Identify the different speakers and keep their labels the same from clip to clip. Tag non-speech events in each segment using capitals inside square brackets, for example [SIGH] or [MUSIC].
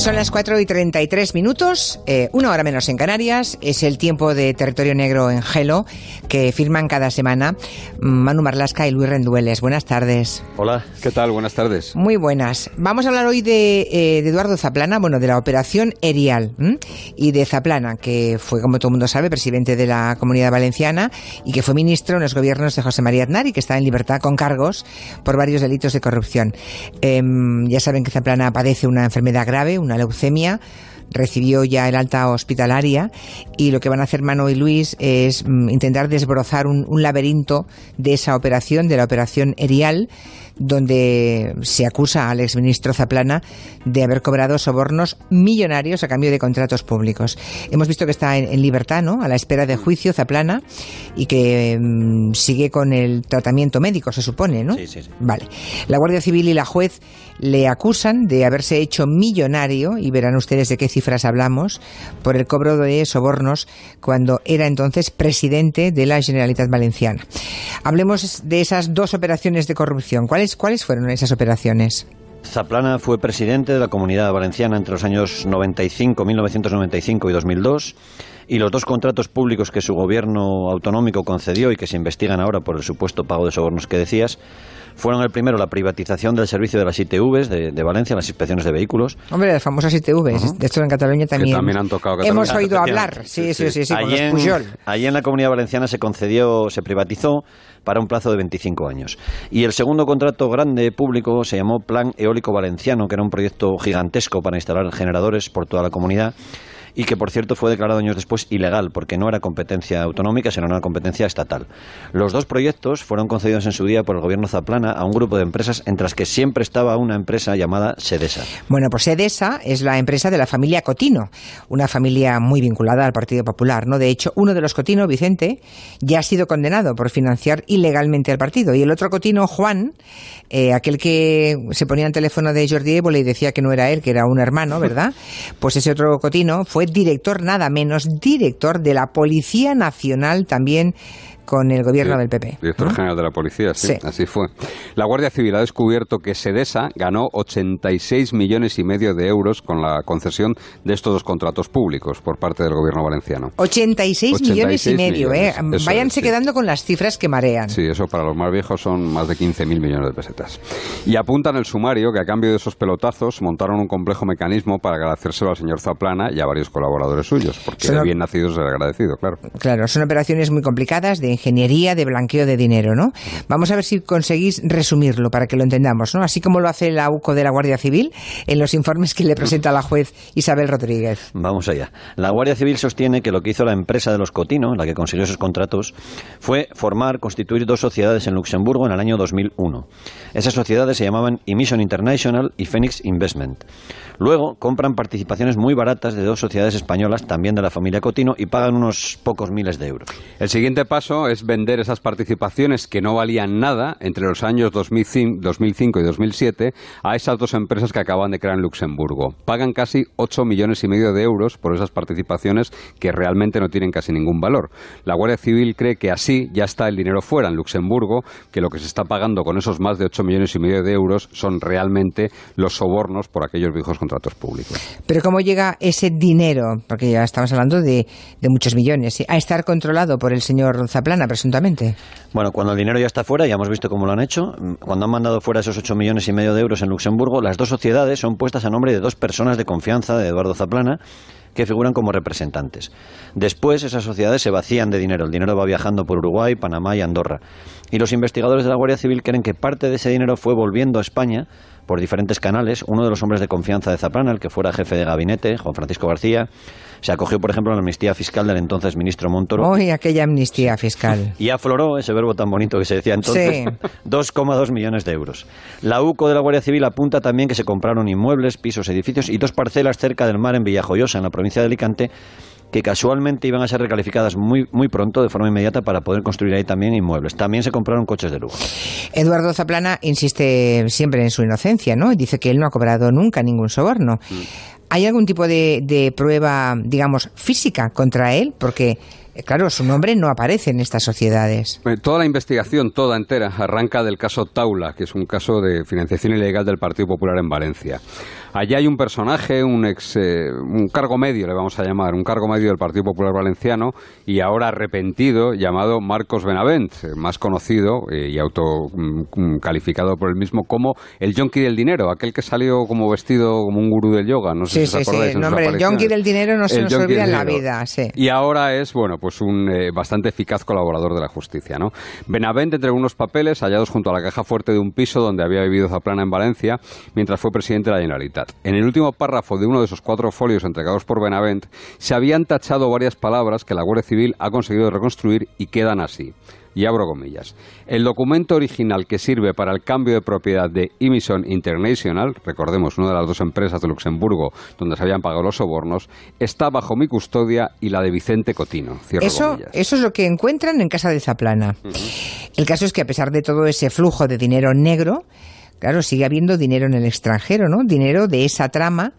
Speaker 1: Son las 4 y 33 minutos, eh, una hora menos en Canarias. Es el tiempo de Territorio Negro en Gelo, que firman cada semana Manu Marlasca y Luis Rendueles. Buenas tardes.
Speaker 2: Hola, ¿qué tal? Buenas tardes.
Speaker 1: Muy buenas. Vamos a hablar hoy de, eh, de Eduardo Zaplana, bueno, de la operación Erial ¿m? y de Zaplana, que fue, como todo el mundo sabe, presidente de la Comunidad Valenciana y que fue ministro en los gobiernos de José María Aznar y que está en libertad con cargos por varios delitos de corrupción. Em, ya saben que Zaplana padece una enfermedad grave, una leucemia, recibió ya el alta hospitalaria y lo que van a hacer Mano y Luis es mm, intentar desbrozar un, un laberinto de esa operación, de la operación Erial, donde se acusa al exministro Zaplana de haber cobrado sobornos millonarios a cambio de contratos públicos. Hemos visto que está en, en libertad, ¿no? A la espera de juicio Zaplana y que mm, sigue con el tratamiento médico, se supone, ¿no?
Speaker 2: Sí, sí, sí.
Speaker 1: Vale. La Guardia Civil y la juez le acusan de haberse hecho millonario, y verán ustedes de qué cifras hablamos, por el cobro de sobornos cuando era entonces presidente de la Generalitat Valenciana. Hablemos de esas dos operaciones de corrupción. ¿Cuáles, cuáles fueron esas operaciones?
Speaker 2: Zaplana fue presidente de la Comunidad Valenciana entre los años 95, 1995 y 2002 y los dos contratos públicos que su gobierno autonómico concedió y que se investigan ahora por el supuesto pago de sobornos que decías fueron el primero la privatización del servicio de las ITVs de, de Valencia, las inspecciones de vehículos.
Speaker 1: Hombre, las famosas ITV, de esto en Cataluña también.
Speaker 3: también han tocado Cataluña.
Speaker 1: Hemos oído hablar, sí, sí, sí, sí, con
Speaker 2: allí,
Speaker 1: los
Speaker 2: en, allí en la Comunidad Valenciana se concedió, se privatizó para un plazo de 25 años. Y el segundo contrato grande público se llamó Plan Eólico Valenciano, que era un proyecto gigantesco para instalar generadores por toda la comunidad y que por cierto fue declarado años después ilegal porque no era competencia autonómica sino una competencia estatal. Los dos proyectos fueron concedidos en su día por el gobierno Zaplana a un grupo de empresas entre las que siempre estaba una empresa llamada Sedesa.
Speaker 1: Bueno, pues Edesa es la empresa de la familia Cotino, una familia muy vinculada al Partido Popular, ¿no? De hecho, uno de los Cotino, Vicente, ya ha sido condenado por financiar ilegalmente al partido. Y el otro Cotino, Juan, eh, aquel que se ponía en teléfono de Jordi Évole y decía que no era él, que era un hermano, ¿verdad? [LAUGHS] Pues ese otro Cotino fue director, nada menos, director de la Policía Nacional también con el gobierno
Speaker 3: Sí,
Speaker 1: del PP.
Speaker 3: Director
Speaker 1: ¿no?
Speaker 3: general de la policía, sí,
Speaker 1: Sí.
Speaker 3: así fue. La Guardia Civil ha descubierto que Sedesa ganó 86 millones y medio de euros con la concesión de estos dos contratos públicos por parte del gobierno valenciano.
Speaker 1: 86, millones y
Speaker 3: 86
Speaker 1: medio, ¿eh?
Speaker 3: millones, eso
Speaker 1: Váyanse
Speaker 3: es,
Speaker 1: quedando con las cifras que marean.
Speaker 3: Sí, eso para los más viejos son más de 15.000 millones de pesetas. Y apuntan el sumario que a cambio de esos pelotazos montaron un complejo mecanismo para agradecérselo al señor Zaplana y a varios colaboradores suyos, porque
Speaker 1: Solo-
Speaker 3: de bien nacidos es agradecido, claro.
Speaker 1: Claro, son operaciones muy complicadas de ingeniería, de blanqueo de dinero, ¿no? Vamos a ver si conseguís resumirlo para que lo entendamos, ¿no? Así como lo hace la UCO de la Guardia Civil en los informes que le presenta la juez Isabel Rodríguez.
Speaker 2: Vamos allá. La Guardia Civil sostiene que lo que hizo la empresa de los Cotino, la que consiguió esos contratos, fue formar, constituir dos sociedades en Luxemburgo en el año 2001. Esas sociedades se llamaban Emission International y Phoenix Investment. Luego compran participaciones muy baratas de dos sociedades españolas, también de la familia Cotino, y pagan unos pocos miles de euros.
Speaker 3: El siguiente paso es vender esas participaciones que no valían nada entre los años 2005 2005 y 2007 a esas dos empresas que acaban de crear en Luxemburgo. Pagan casi 8 millones y medio de euros por esas participaciones que realmente no tienen casi ningún valor. La Guardia Civil cree que así ya está el dinero fuera en Luxemburgo, que lo que se está pagando con esos más de 8 millones y medio de euros son realmente los sobornos por aquellos viejos contratos públicos.
Speaker 1: Pero ¿cómo llega ese dinero, porque ya estamos hablando de, muchos millones, a estar controlado por el señor Zaplana, presuntamente?
Speaker 2: Bueno, cuando el dinero ya está fuera, ya hemos visto cómo lo han hecho. Cuando han mandado fuera esos 8 millones y medio de euros en Luxemburgo, las dos sociedades son puestas a nombre de dos personas de confianza de Eduardo Zaplana que figuran como representantes. Después esas sociedades se vacían de dinero. El dinero va viajando por Uruguay, Panamá y Andorra. Y los investigadores de la Guardia Civil creen que parte de ese dinero fue volviendo a España por diferentes canales. Uno de los hombres de confianza de Zaplana, el que fuera jefe de gabinete, Juan Francisco García, se acogió, por ejemplo, a la amnistía fiscal del entonces ministro Montoro.
Speaker 1: Hoy aquella amnistía fiscal.
Speaker 2: Y afloró ese verbo tan bonito que se decía entonces,
Speaker 1: Sí. [LAUGHS]
Speaker 2: 2,2 millones de euros. La UCO de la Guardia Civil apunta también que se compraron inmuebles, pisos, edificios y dos parcelas cerca del mar en Villajoyosa, en la provincia de Alicante, que casualmente iban a ser recalificadas muy, muy pronto, de forma inmediata, para poder construir ahí también inmuebles. También se compraron coches de lujo.
Speaker 1: Eduardo Zaplana insiste siempre en su inocencia, ¿no? Y dice que él no ha cobrado nunca ningún soborno. ¿Hay algún tipo de, de prueba, digamos, física contra él? Porque eh, claro, su nombre no aparece en estas sociedades.
Speaker 3: Eh, toda la investigación, toda entera, arranca del caso Taula, que es un caso de financiación ilegal del Partido Popular en Valencia. Allí hay un personaje, un ex, eh, un cargo medio, le vamos a llamar, un cargo medio del Partido Popular Valenciano y ahora arrepentido, llamado Marcos Benavent, más conocido y autocalificado por él mismo como el yonki del dinero, aquel que salió como vestido como un gurú del yoga. No sé si os acordáis.
Speaker 1: Sí, no, hombre, el yonki del dinero no se nos olvida en la vida. Sí.
Speaker 3: Y ahora es, bueno, pues un eh, bastante eficaz colaborador de la justicia. ¿no? Benavent entregó unos papeles hallados junto a la caja fuerte de un piso donde había vivido Zaplana en Valencia mientras fue presidente de la Generalitat. En el último párrafo de uno de esos cuatro folios entregados por Benavent se habían tachado varias palabras que la Guardia Civil ha conseguido reconstruir y quedan así y abro comillas. El documento original que sirve para el cambio de propiedad de Imison International, recordemos, una de las dos empresas de Luxemburgo donde se habían pagado los sobornos, está bajo mi custodia y la de Vicente Cotino.
Speaker 1: eso, eso es lo que encuentran en casa de Zaplana. El caso es que a pesar de todo ese flujo de dinero negro, claro, sigue habiendo dinero en el extranjero, ¿no? Dinero de esa trama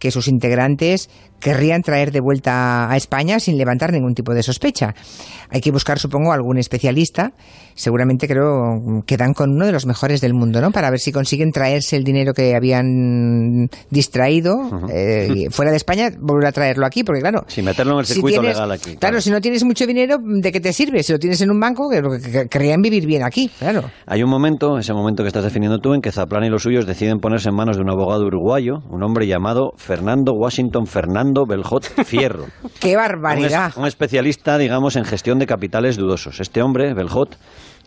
Speaker 1: que sus integrantes querrían traer de vuelta a España sin levantar ningún tipo de sospecha. Hay que buscar, supongo, algún especialista. Seguramente creo que dan con uno de los mejores del mundo, ¿no? Para ver si consiguen traerse el dinero que habían distraído eh, fuera de España, volver a traerlo aquí, porque claro.
Speaker 2: Si meterlo en el circuito legal aquí.
Speaker 1: Claro. si no tienes mucho dinero, ¿de qué te sirve? Si lo tienes en un banco, que, querrían vivir bien aquí, claro.
Speaker 2: Hay un momento, ese momento que estás definiendo tú, en que Zaplana y los suyos deciden ponerse en manos de un abogado uruguayo, un hombre llamado Fernando Washington Fernando Beljot Fierro. [LAUGHS]
Speaker 1: ¡Qué barbaridad!
Speaker 2: Un, especialista, digamos, en gestión de capitales dudosos. Este hombre, Beljot,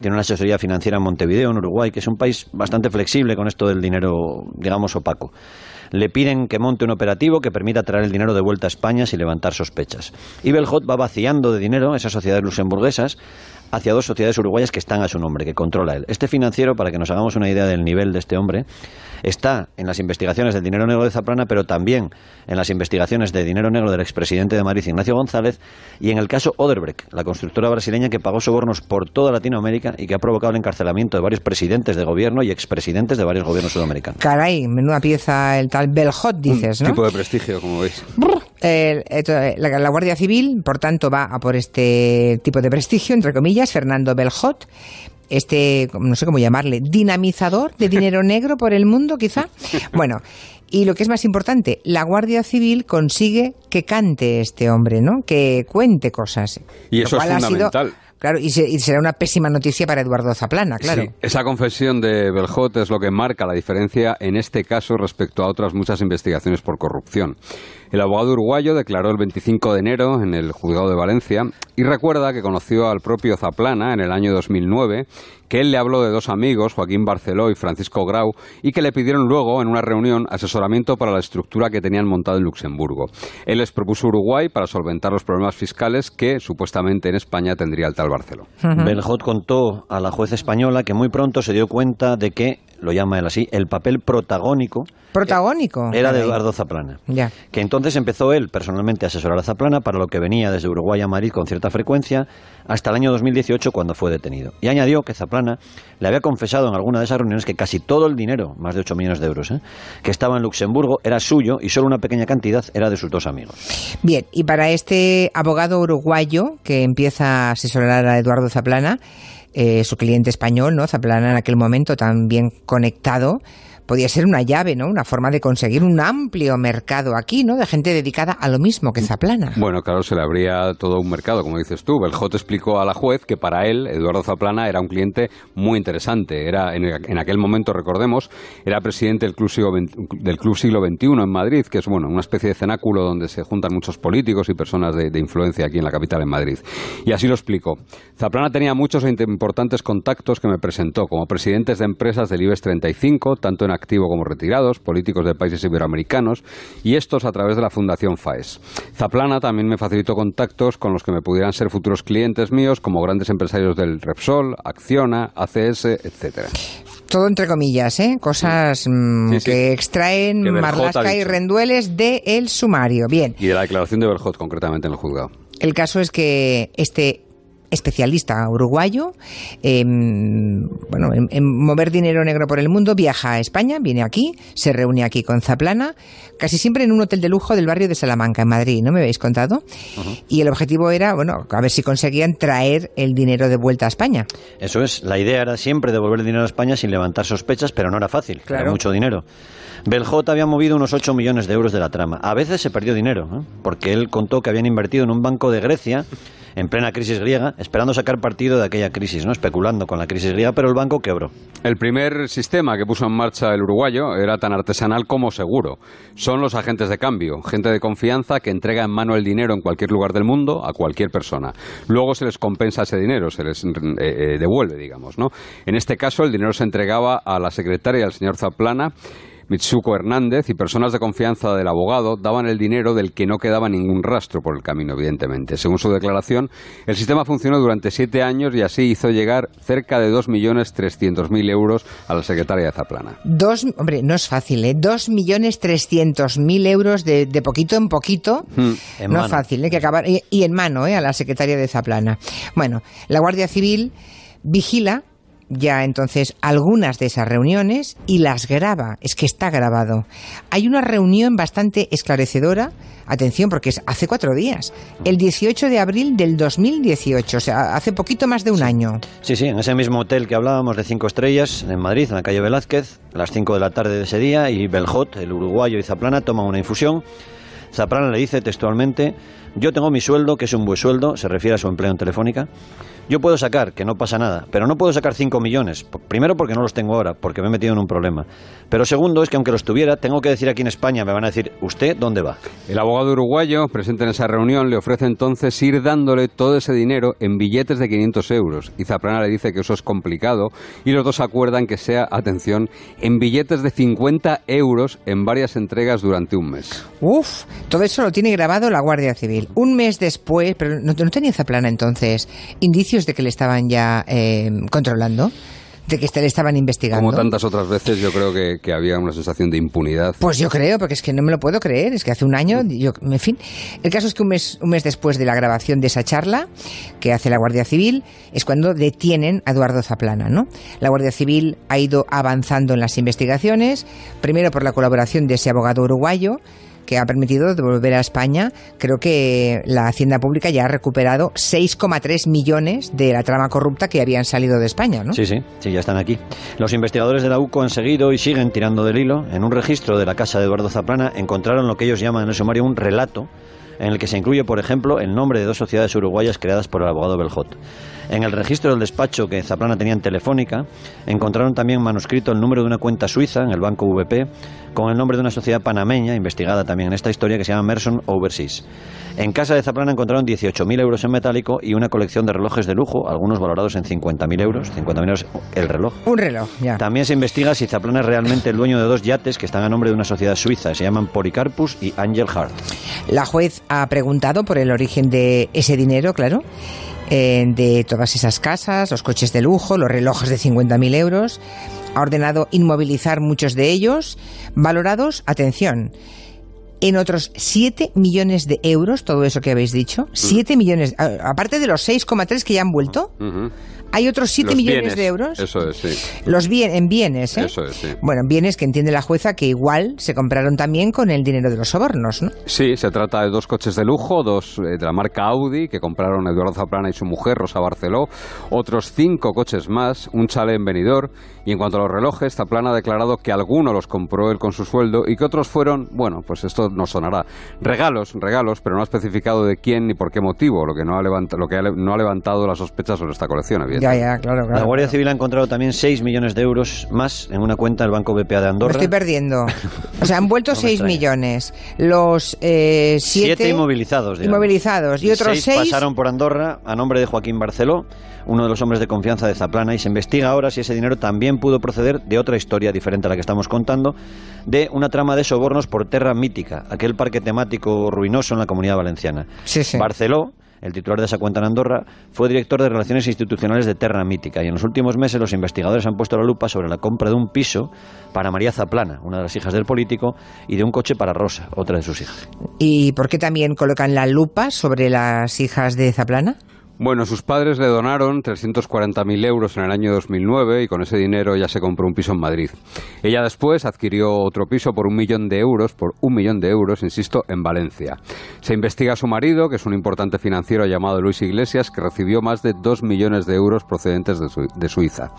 Speaker 2: tiene una asesoría financiera en Montevideo, en Uruguay, que es un país bastante flexible con esto del dinero, digamos, opaco. Le piden que monte un operativo que permita traer el dinero de vuelta a España sin levantar sospechas. Y Beljot va vaciando de dinero esas sociedades luxemburguesas hacia dos sociedades uruguayas que están a su nombre, que controla él. Este financiero, para que nos hagamos una idea del nivel de este hombre, está en las investigaciones del dinero negro de Zaplana, pero también en las investigaciones de dinero negro del expresidente de Madrid, Ignacio González, y en el caso Oderbrecht, la constructora brasileña que pagó sobornos por toda Latinoamérica y que ha provocado el encarcelamiento de varios presidentes de gobierno y expresidentes de varios gobiernos sudamericanos.
Speaker 1: Caray, menuda pieza el tal Belhot, dices, ¿no?
Speaker 3: tipo de prestigio, como veis.
Speaker 1: La, la, Guardia Civil, por tanto, va a por este tipo de prestigio, entre comillas, Fernando Belhot, este, no sé cómo llamarle, dinamizador de dinero [LAUGHS] negro por el mundo, quizá. Bueno, y lo que es más importante, la Guardia Civil consigue que cante este hombre, ¿no? Que cuente cosas.
Speaker 3: Y eso es fundamental.
Speaker 1: Claro, y, será una pésima noticia para Eduardo Zaplana, claro. Sí,
Speaker 3: esa confesión de Beljot es lo que marca la diferencia en este caso respecto a otras muchas investigaciones por corrupción. El abogado uruguayo declaró el 25 de enero en el juzgado de Valencia y recuerda que conoció al propio Zaplana en el año 2009, que él le habló de dos amigos, Joaquín Barceló y Francisco Grau, y que le pidieron luego en una reunión asesoramiento para la estructura que tenían montado en Luxemburgo. Él les propuso Uruguay para solventar los problemas fiscales que supuestamente en España tendría el tal Barceló.
Speaker 2: Beljot contó a la juez española que muy pronto se dio cuenta de que lo llama él así, el papel protagónico.
Speaker 1: Protagónico.
Speaker 2: Era de Eduardo Zaplana. Ya. Que entonces empezó él personalmente a asesorar a Zaplana para lo que venía desde Uruguay a Madrid con cierta frecuencia hasta el año 2018 cuando fue detenido. Y añadió que Zaplana le había confesado en alguna de esas reuniones que casi todo el dinero, más de 8 millones de euros, ¿eh? que estaba en Luxemburgo era suyo y solo una pequeña cantidad era de sus dos amigos.
Speaker 1: Bien, y para este abogado uruguayo que empieza a asesorar a Eduardo Zaplana, eh, su cliente español, ¿no? Zaplana en aquel momento también conectado podía ser una llave, ¿no? Una forma de conseguir un amplio mercado aquí, ¿no? De gente dedicada a lo mismo que Zaplana.
Speaker 3: Bueno, claro, se le abría todo un mercado, como dices tú. Beljot explicó a la juez que para él, Eduardo Zaplana, era un cliente muy interesante. Era, en, aquel momento, recordemos, era presidente del Club, Siglo, del Club Siglo XXI en Madrid, que es, bueno, una especie de cenáculo donde se juntan muchos políticos y personas de, influencia aquí en la capital, en Madrid. Y así lo explicó. Zaplana tenía muchos e importantes contactos que me presentó, como presidentes de empresas del IBEX 35, tanto en activo como retirados, políticos de países iberoamericanos, y estos a través de la Fundación FAES. Zaplana también me facilitó contactos con los que me pudieran ser futuros clientes míos, como grandes empresarios del Repsol, Acciona, ACS, etcétera
Speaker 1: todo entre comillas, ¿eh? cosas mm, que extraen Marlasca y Rendueles del el sumario. Bien.
Speaker 3: Y de la declaración de Berjot, concretamente en el juzgado.
Speaker 1: El caso es que este especialista uruguayo, em, bueno, en, mover dinero negro por el mundo, viaja a España, viene aquí, se reúne aquí con Zaplana, casi siempre en un hotel de lujo del barrio de Salamanca, en Madrid, ¿no me habéis contado? Y el objetivo era, bueno, a ver si conseguían traer el dinero de vuelta a España.
Speaker 2: Eso es, la idea era siempre devolver el dinero a España sin levantar sospechas, pero no era fácil, claro. era mucho dinero. Beljot había movido unos 8 millones de euros de la trama. A veces se perdió dinero, porque él contó que habían invertido en un banco de Grecia en plena crisis griega, esperando sacar partido de aquella crisis, ¿no? especulando con la crisis griega, pero el banco quebró.
Speaker 3: El primer sistema que puso en marcha el uruguayo era tan artesanal como seguro. Son los agentes de cambio, gente de confianza que entrega en mano el dinero en cualquier lugar del mundo a cualquier persona. Luego se les compensa ese dinero, se les eh, eh, devuelve, digamos. ¿no? En este caso, el dinero se entregaba a la secretaria, al señor Zaplana, Mitsuko Hernández y personas de confianza del abogado daban el dinero del que no quedaba ningún rastro por el camino, evidentemente. Según su declaración, el sistema funcionó durante siete años y así hizo llegar cerca de 2.300.000 euros a la secretaria de Zaplana.
Speaker 1: Dos, hombre, no es fácil, ¿eh? 2.300.000 euros de, de, poquito en poquito. Hmm. no es fácil, ¿eh? Que acabar, y, y en mano, ¿eh? A la secretaria de Zaplana. Bueno, la Guardia Civil vigila ya entonces algunas de esas reuniones y las graba. Es que está grabado. Hay una reunión bastante esclarecedora, atención, porque es hace cuatro días, el 18 de abril del 2018, o sea, hace poquito más de un año.
Speaker 2: Sí, sí, en ese mismo hotel que hablábamos de cinco estrellas, en Madrid, en la calle Velázquez, a las cinco de la tarde de ese día, y Beljot, el uruguayo y Zaplana toman una infusión. Zaplana le dice textualmente, yo tengo mi sueldo, que es un buen sueldo, se refiere a su empleo en Telefónica, yo puedo sacar, que no pasa nada, pero no puedo sacar 5 millones. Primero porque no los tengo ahora, porque me he metido en un problema. Pero segundo es que aunque los tuviera, tengo que decir aquí en España, me van a decir, ¿usted dónde va?
Speaker 3: El abogado uruguayo, presente en esa reunión, le ofrece entonces ir dándole todo ese dinero en billetes de 500 euros. Y Zaplana le dice que eso es complicado y los dos acuerdan que sea, atención, en billetes de 50 euros en varias entregas durante un mes.
Speaker 1: Uf, todo eso lo tiene grabado la Guardia Civil. Un mes después, pero no, no tenía Zaplana entonces indicios de que le estaban ya eh, controlando de que le estaban investigando.
Speaker 3: Como tantas otras veces, yo creo que, había una sensación de impunidad.
Speaker 1: Pues yo creo, porque es que no me lo puedo creer, es que hace un año, yo, en fin. El caso es que un mes, un mes después de la grabación de esa charla que hace la Guardia Civil, es cuando detienen a Eduardo Zaplana, ¿no? La Guardia Civil ha ido avanzando en las investigaciones, primero por la colaboración de ese abogado uruguayo, que ha permitido devolver a España. Creo que la Hacienda Pública ya ha recuperado 6,3 millones de la trama corrupta que habían salido de España, ¿no?
Speaker 2: Sí, sí, sí, ya están aquí. Los investigadores de la UCO han seguido y siguen tirando del hilo. En un registro de la casa de Eduardo Zaplana encontraron lo que ellos llaman en el sumario un relato en el que se incluye, por ejemplo, el nombre de dos sociedades uruguayas creadas por el abogado Beljot. En el registro del despacho que Zaplana tenía en Telefónica, encontraron también manuscrito el número de una cuenta suiza en el banco VP con el nombre de una sociedad panameña investigada también en esta historia que se llama Merson Overseas. En casa de Zaplana encontraron 18.000 euros en metálico y una colección de relojes de lujo, algunos valorados en 50.000 euros. 50.000 euros el reloj.
Speaker 1: Un reloj, ya.
Speaker 2: También se investiga si Zaplana es realmente el dueño de dos yates que están a nombre de una sociedad suiza. Se llaman Policarpus y Angel Heart.
Speaker 1: La juez ha preguntado por el origen de ese dinero, claro. Eh, de todas esas casas, los coches de lujo, los relojes de 50.000 euros. Ha ordenado inmovilizar muchos de ellos, valorados, atención, en otros 7 millones de euros, todo eso que habéis dicho. 7 millones, aparte de los 6,3 que ya han vuelto. Hay otros 7 millones de euros.
Speaker 3: Eso es, sí.
Speaker 1: Los bien, en bienes, ¿eh?
Speaker 3: Eso es, sí.
Speaker 1: Bueno, en bienes que entiende la jueza que igual se compraron también con el dinero de los sobornos, ¿no?
Speaker 3: Sí, se trata de dos coches de lujo, dos eh, de la marca Audi, que compraron Eduardo Zaplana y su mujer, Rosa Barceló. Otros cinco coches más, un chale en Benidorm. Y en cuanto a los relojes, Zaplana ha declarado que algunos los compró él con su sueldo y que otros fueron, bueno, pues esto no sonará. Regalos, regalos, pero no ha especificado de quién ni por qué motivo, lo que no ha, levantado, lo que no ha levantado las sospechas sobre esta colección,
Speaker 1: ya, ya, claro, claro.
Speaker 2: La Guardia Civil ha encontrado también 6 millones de euros más en una cuenta del Banco BPA de Andorra.
Speaker 1: Me estoy perdiendo. [LAUGHS] O sea, han vuelto 6 millones. Los 7 eh, siete
Speaker 2: inmovilizados.
Speaker 1: Inmovilizados. Y otros 6
Speaker 2: pasaron por Andorra a nombre de Joaquín Barceló, uno de los hombres de confianza de Zaplana, y se investiga ahora si ese dinero también pudo proceder de otra historia diferente a la que estamos contando, de una trama de sobornos por Terra Mítica, aquel parque temático ruinoso en la comunidad valenciana.
Speaker 1: Sí, sí.
Speaker 2: Barceló el titular de esa cuenta en Andorra, fue director de Relaciones Institucionales de Terra Mítica y en los últimos meses los investigadores han puesto la lupa sobre la compra de un piso para María Zaplana, una de las hijas del político, y de un coche para Rosa, otra de sus hijas.
Speaker 1: ¿Y por qué también colocan la lupa sobre las hijas de Zaplana?
Speaker 3: Bueno, sus padres le donaron 340.000 euros en el año 2009 y con ese dinero ya se compró un piso en Madrid. Ella después adquirió otro piso por un millón de euros, por un millón de euros, insisto, en Valencia. Se investiga a su marido, que es un importante financiero llamado Luis Iglesias, que recibió más de dos millones de euros procedentes de, Suiza.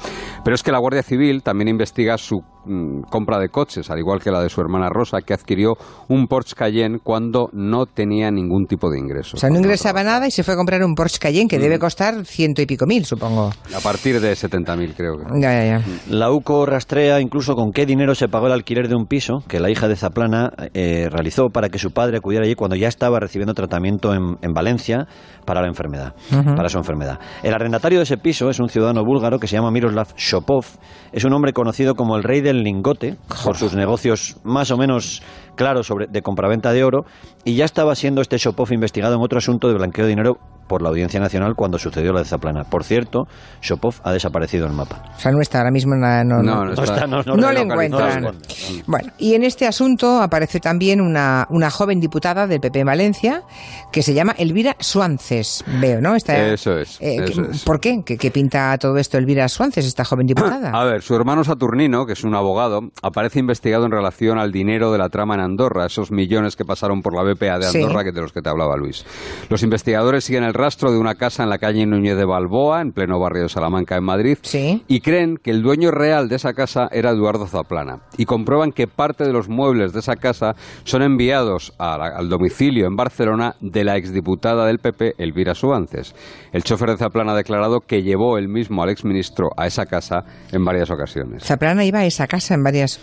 Speaker 3: Pero es que la Guardia Civil también investiga su mm, compra de coches, al igual que la de su hermana Rosa, que adquirió un Porsche Cayenne cuando no tenía ningún tipo de ingreso.
Speaker 1: O sea, no ingresaba nada y se fue a comprar un Porsche Cayenne que debe mm. costar ciento y pico mil, supongo.
Speaker 3: A partir de 70.000, creo que.
Speaker 1: Ya, ya, ya.
Speaker 2: La UCO rastrea incluso con qué dinero se pagó el alquiler de un piso que la hija de Zaplana eh, realizó para que su padre acudiera allí cuando ya estaba recibiendo tratamiento en, Valencia para la enfermedad, para su enfermedad. El arrendatario de ese piso es un ciudadano búlgaro que se llama Miroslav Shopov. Es un hombre conocido como el rey del lingote por sus negocios más o menos claros sobre, de compraventa de oro y ya estaba siendo este Shopov investigado en otro asunto de blanqueo de dinero por la Audiencia Nacional cuando sucedió la de Zaplana. Por cierto, Shopov ha desaparecido del mapa.
Speaker 1: O sea, no está ahora mismo, no, no,
Speaker 2: no, no, está, no,
Speaker 1: le encuentran. Bueno, y en este asunto aparece también una, una joven diputada del PP en Valencia que se llama Elvira Suances, veo, ¿no?
Speaker 3: eso, es,
Speaker 1: eh, ¿Por qué? qué? pinta todo esto Elvira Suances, esta joven diputada? [CLEARS THROAT]
Speaker 3: A ver, su hermano Saturnino, que es un abogado, aparece investigado en relación al dinero de la trama en Andorra, esos millones que pasaron por la BPA de Andorra, que de los que te hablaba Luis. Los investigadores siguen el rastro de una casa en la calle Núñez de Balboa, en pleno barrio de Salamanca, en Madrid, y creen que el dueño real de esa casa era Eduardo Zaplana. Y comprueban que parte de los muebles de esa casa son enviados al domicilio en Barcelona de la exdiputada del PP, Elvira Suances. El chofer de Zaplana ha declarado que llevó él mismo al exministro a esa casa en varias ocasiones.
Speaker 1: Zaplana iba a esa casa en varias...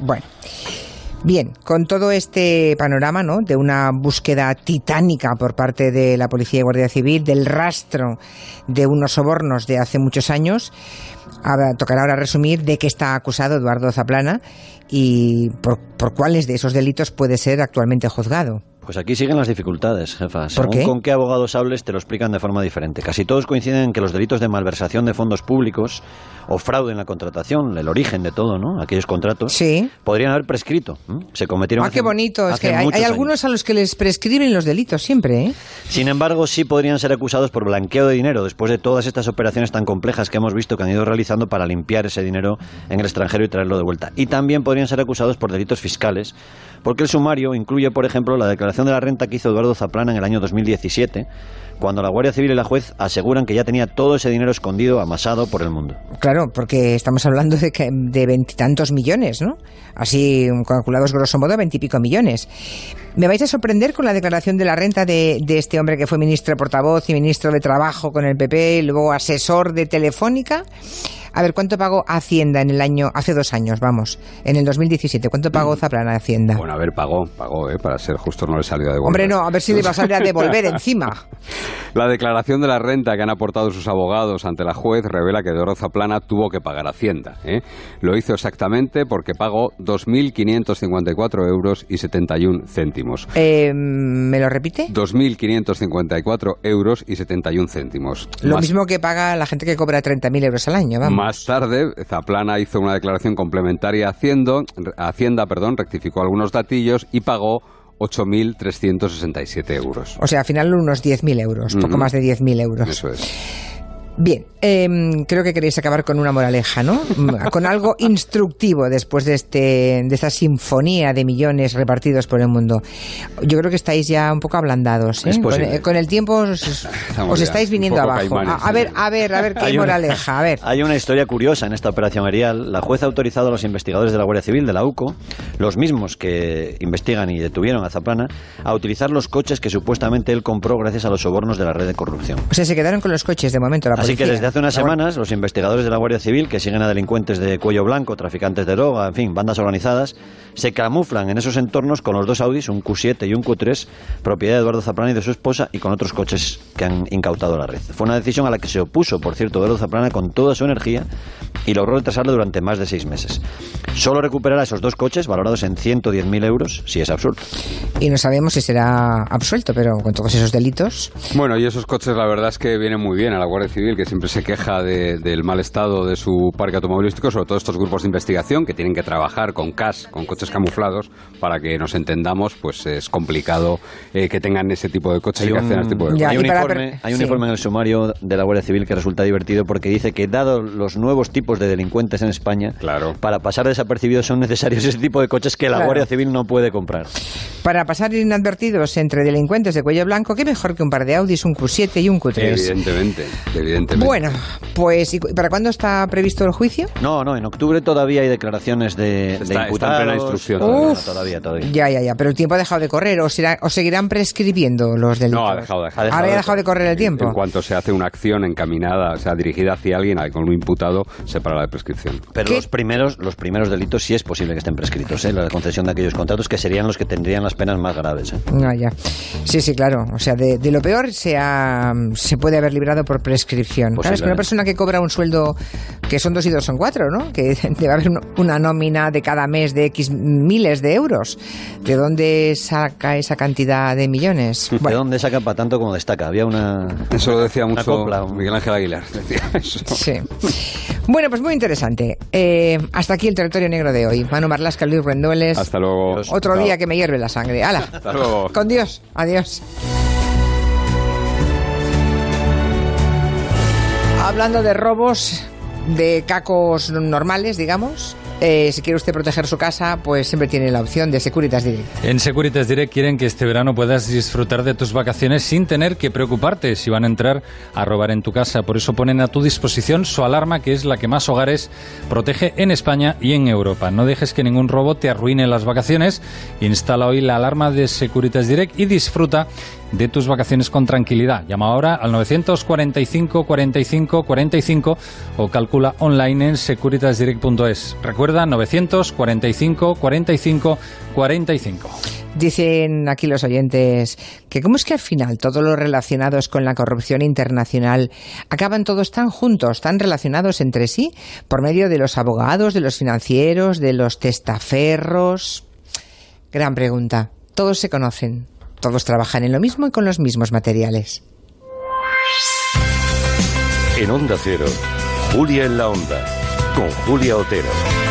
Speaker 1: bueno. Bien, con todo este panorama ¿no? de una búsqueda titánica por parte de la Policía y Guardia Civil, del rastro de unos sobornos de hace muchos años, tocará ahora resumir de qué está acusado Eduardo Zaplana y por, por cuáles de esos delitos puede ser actualmente juzgado.
Speaker 2: Pues aquí siguen las dificultades, jefa. Según con qué abogados hables, te lo explican de forma diferente. Casi todos coinciden en que los delitos de malversación de fondos públicos o fraude en la contratación, el origen de todo, ¿no? Aquellos contratos, podrían haber prescrito. Se cometieron.
Speaker 1: Ah, qué bonito. Es que hay, algunos a los que les prescriben los delitos siempre, ¿eh?
Speaker 2: Sin embargo, sí podrían ser acusados por blanqueo de dinero después de todas estas operaciones tan complejas que hemos visto que han ido realizando para limpiar ese dinero en el extranjero y traerlo de vuelta. Y también podrían ser acusados por delitos fiscales porque el sumario incluye, por ejemplo, la declaración de la renta que hizo Eduardo Zaplana en el año 2017, cuando la Guardia Civil y la juez aseguran que ya tenía todo ese dinero escondido, amasado por el mundo.
Speaker 1: Claro, porque estamos hablando de, que, de veintitantos millones, ¿no? Así, calculados grosso modo, veintipico millones. Me vais a sorprender con la declaración de la renta de, de, este hombre que fue ministro portavoz y ministro de Trabajo con el PP, y luego asesor de Telefónica. A ver, ¿cuánto pagó Hacienda en el año, hace dos años, vamos, en el 2017? ¿Cuánto pagó mm. Zaplana Hacienda?
Speaker 3: Bueno, a ver, pagó, pagó, ¿eh? para ser justo no le salió a devolver.
Speaker 1: Hombre, no, a ver si le iba a salir a devolver encima. [LAUGHS]
Speaker 3: La declaración de la renta que han aportado sus abogados ante la juez revela que Doro Zaplana tuvo que pagar Hacienda. ¿eh? Lo hizo exactamente porque pagó 2.554 euros y 71 céntimos.
Speaker 1: Eh, ¿Me lo repite?
Speaker 3: 2.554 euros y 71 céntimos.
Speaker 1: Lo mismo que paga la gente que cobra 30.000 euros al año, vamos.
Speaker 3: Más tarde, Zaplana hizo una declaración complementaria a Hacienda, Hacienda perdón, rectificó algunos datillos y pagó 8.367 euros.
Speaker 1: O sea, al final unos 10.000 euros, poco más de 10.000 euros.
Speaker 3: Eso es.
Speaker 1: Bien, em, creo que queréis acabar con una moraleja, ¿no? [LAUGHS] con algo instructivo después de, este, de esta sinfonía de millones repartidos por el mundo. Yo creo que estáis ya un poco ablandados. ¿eh? Con, el tiempo os, [LAUGHS] estáis viniendo abajo. a, ver, a ver, a ver qué moraleja. A ver. [LAUGHS]
Speaker 2: Hay una historia curiosa en esta operación Arial. La jueza ha autorizado a los investigadores de la Guardia Civil, de la UCO, los mismos que investigan y detuvieron a Zaplana, a utilizar los coches que supuestamente él compró gracias a los sobornos de la red de corrupción.
Speaker 1: O sea, se quedaron con los coches de momento. La
Speaker 2: Así que desde hace unas semanas los investigadores de la Guardia Civil que siguen a delincuentes de cuello blanco, traficantes de droga, en fin, bandas organizadas, se camuflan en esos entornos con los dos Audis, un Q7 y un Q3, propiedad de Eduardo Zaplana y de su esposa, y con otros coches que han incautado la red. Fue una decisión a la que se opuso, por cierto, Eduardo Zaplana con toda su energía y logró retrasarlo durante más de seis meses. Solo recuperará esos dos coches valorados en 110.000 euros, si es absurdo.
Speaker 1: Y no sabemos si será absuelto, pero con todos esos delitos.
Speaker 3: Bueno, y esos coches la verdad es que vienen muy bien a la Guardia Civil, que siempre se queja del mal estado de su parque automovilístico, sobre todo estos grupos de investigación que tienen que trabajar con CAS, con coches camuflados, para que nos entendamos, pues es complicado eh, que tengan ese tipo de coches y que hacen este tipo de
Speaker 2: Hay un, informe, hay un informe en el sumario de la Guardia Civil que resulta divertido porque dice que dado los nuevos tipos de delincuentes en España,
Speaker 3: claro.
Speaker 2: para pasar desapercibidos son necesarios ese tipo de coches que la Guardia Civil no puede comprar.
Speaker 1: Para pasar inadvertidos entre delincuentes de cuello blanco, qué mejor que un par de Audis, un Q7 y un Q3.
Speaker 3: Evidentemente, evidentemente.
Speaker 1: Bueno, pues ¿y ¿para cuándo está previsto el juicio?
Speaker 2: No, no, en octubre todavía hay declaraciones de,
Speaker 3: está,
Speaker 2: imputados.
Speaker 3: en plena instrucción.
Speaker 2: todavía, todavía,
Speaker 1: Ya, ya, ya, pero el tiempo ha dejado de correr o, será, o seguirán prescribiendo los delitos.
Speaker 3: No, ha dejado, de
Speaker 1: Ahora ha dejado de correr el tiempo.
Speaker 3: En, cuanto se hace una acción encaminada, o sea, dirigida hacia alguien, con un imputado, se para la prescripción.
Speaker 2: Pero los primeros, los primeros delitos sí es posible que estén prescritos, ¿eh? la concesión de aquellos contratos que serían los que tendrían las penas más graves. ¿eh?
Speaker 1: Ah, ya. Sí, sí, claro. O sea, de, lo peor se, se puede haber librado por prescripción. Claro, es que una persona que cobra un sueldo que son dos y dos son cuatro, ¿no? Que [LAUGHS] debe haber una nómina de cada mes de X miles de euros. ¿De dónde saca esa cantidad de millones?
Speaker 2: ¿De dónde saca para tanto como destaca? Había una.
Speaker 3: Eso lo decía mucho Miguel Ángel Aguilar. Decía [LAUGHS] eso.
Speaker 1: Sí. Bueno, pues muy interesante. Eh, hasta aquí el territorio negro de hoy. Manu Marlasca, Luis Rendueles.
Speaker 3: Hasta luego.
Speaker 1: Otro día que me hierve la sangre. ¡Hala!
Speaker 3: Hasta luego.
Speaker 1: Con Dios. Adiós. Hablando de robos, de cacos normales, digamos, eh, si quiere usted proteger su casa, pues siempre tiene la opción de Securitas Direct.
Speaker 4: En Securitas Direct quieren que este verano puedas disfrutar de tus vacaciones sin tener que preocuparte si van a entrar a robar en tu casa. Por eso ponen a tu disposición su alarma, que es la que más hogares protege en España y en Europa. No dejes que ningún robo te arruine las vacaciones. Instala hoy la alarma de Securitas Direct y disfruta de tus vacaciones con tranquilidad. Llama ahora al 945 45 45 o calcula online en securitasdirect.es. Recuerda 945 45 45.
Speaker 1: Dicen aquí los oyentes que cómo es que al final todos los relacionados con la corrupción internacional acaban todos tan juntos, tan relacionados entre sí, por medio de los abogados, de los financieros, de los testaferros. Gran pregunta. Todos se conocen, todos trabajan en lo mismo y con los mismos materiales.
Speaker 5: En Onda Cero, Julia en la Onda, con Julia Otero.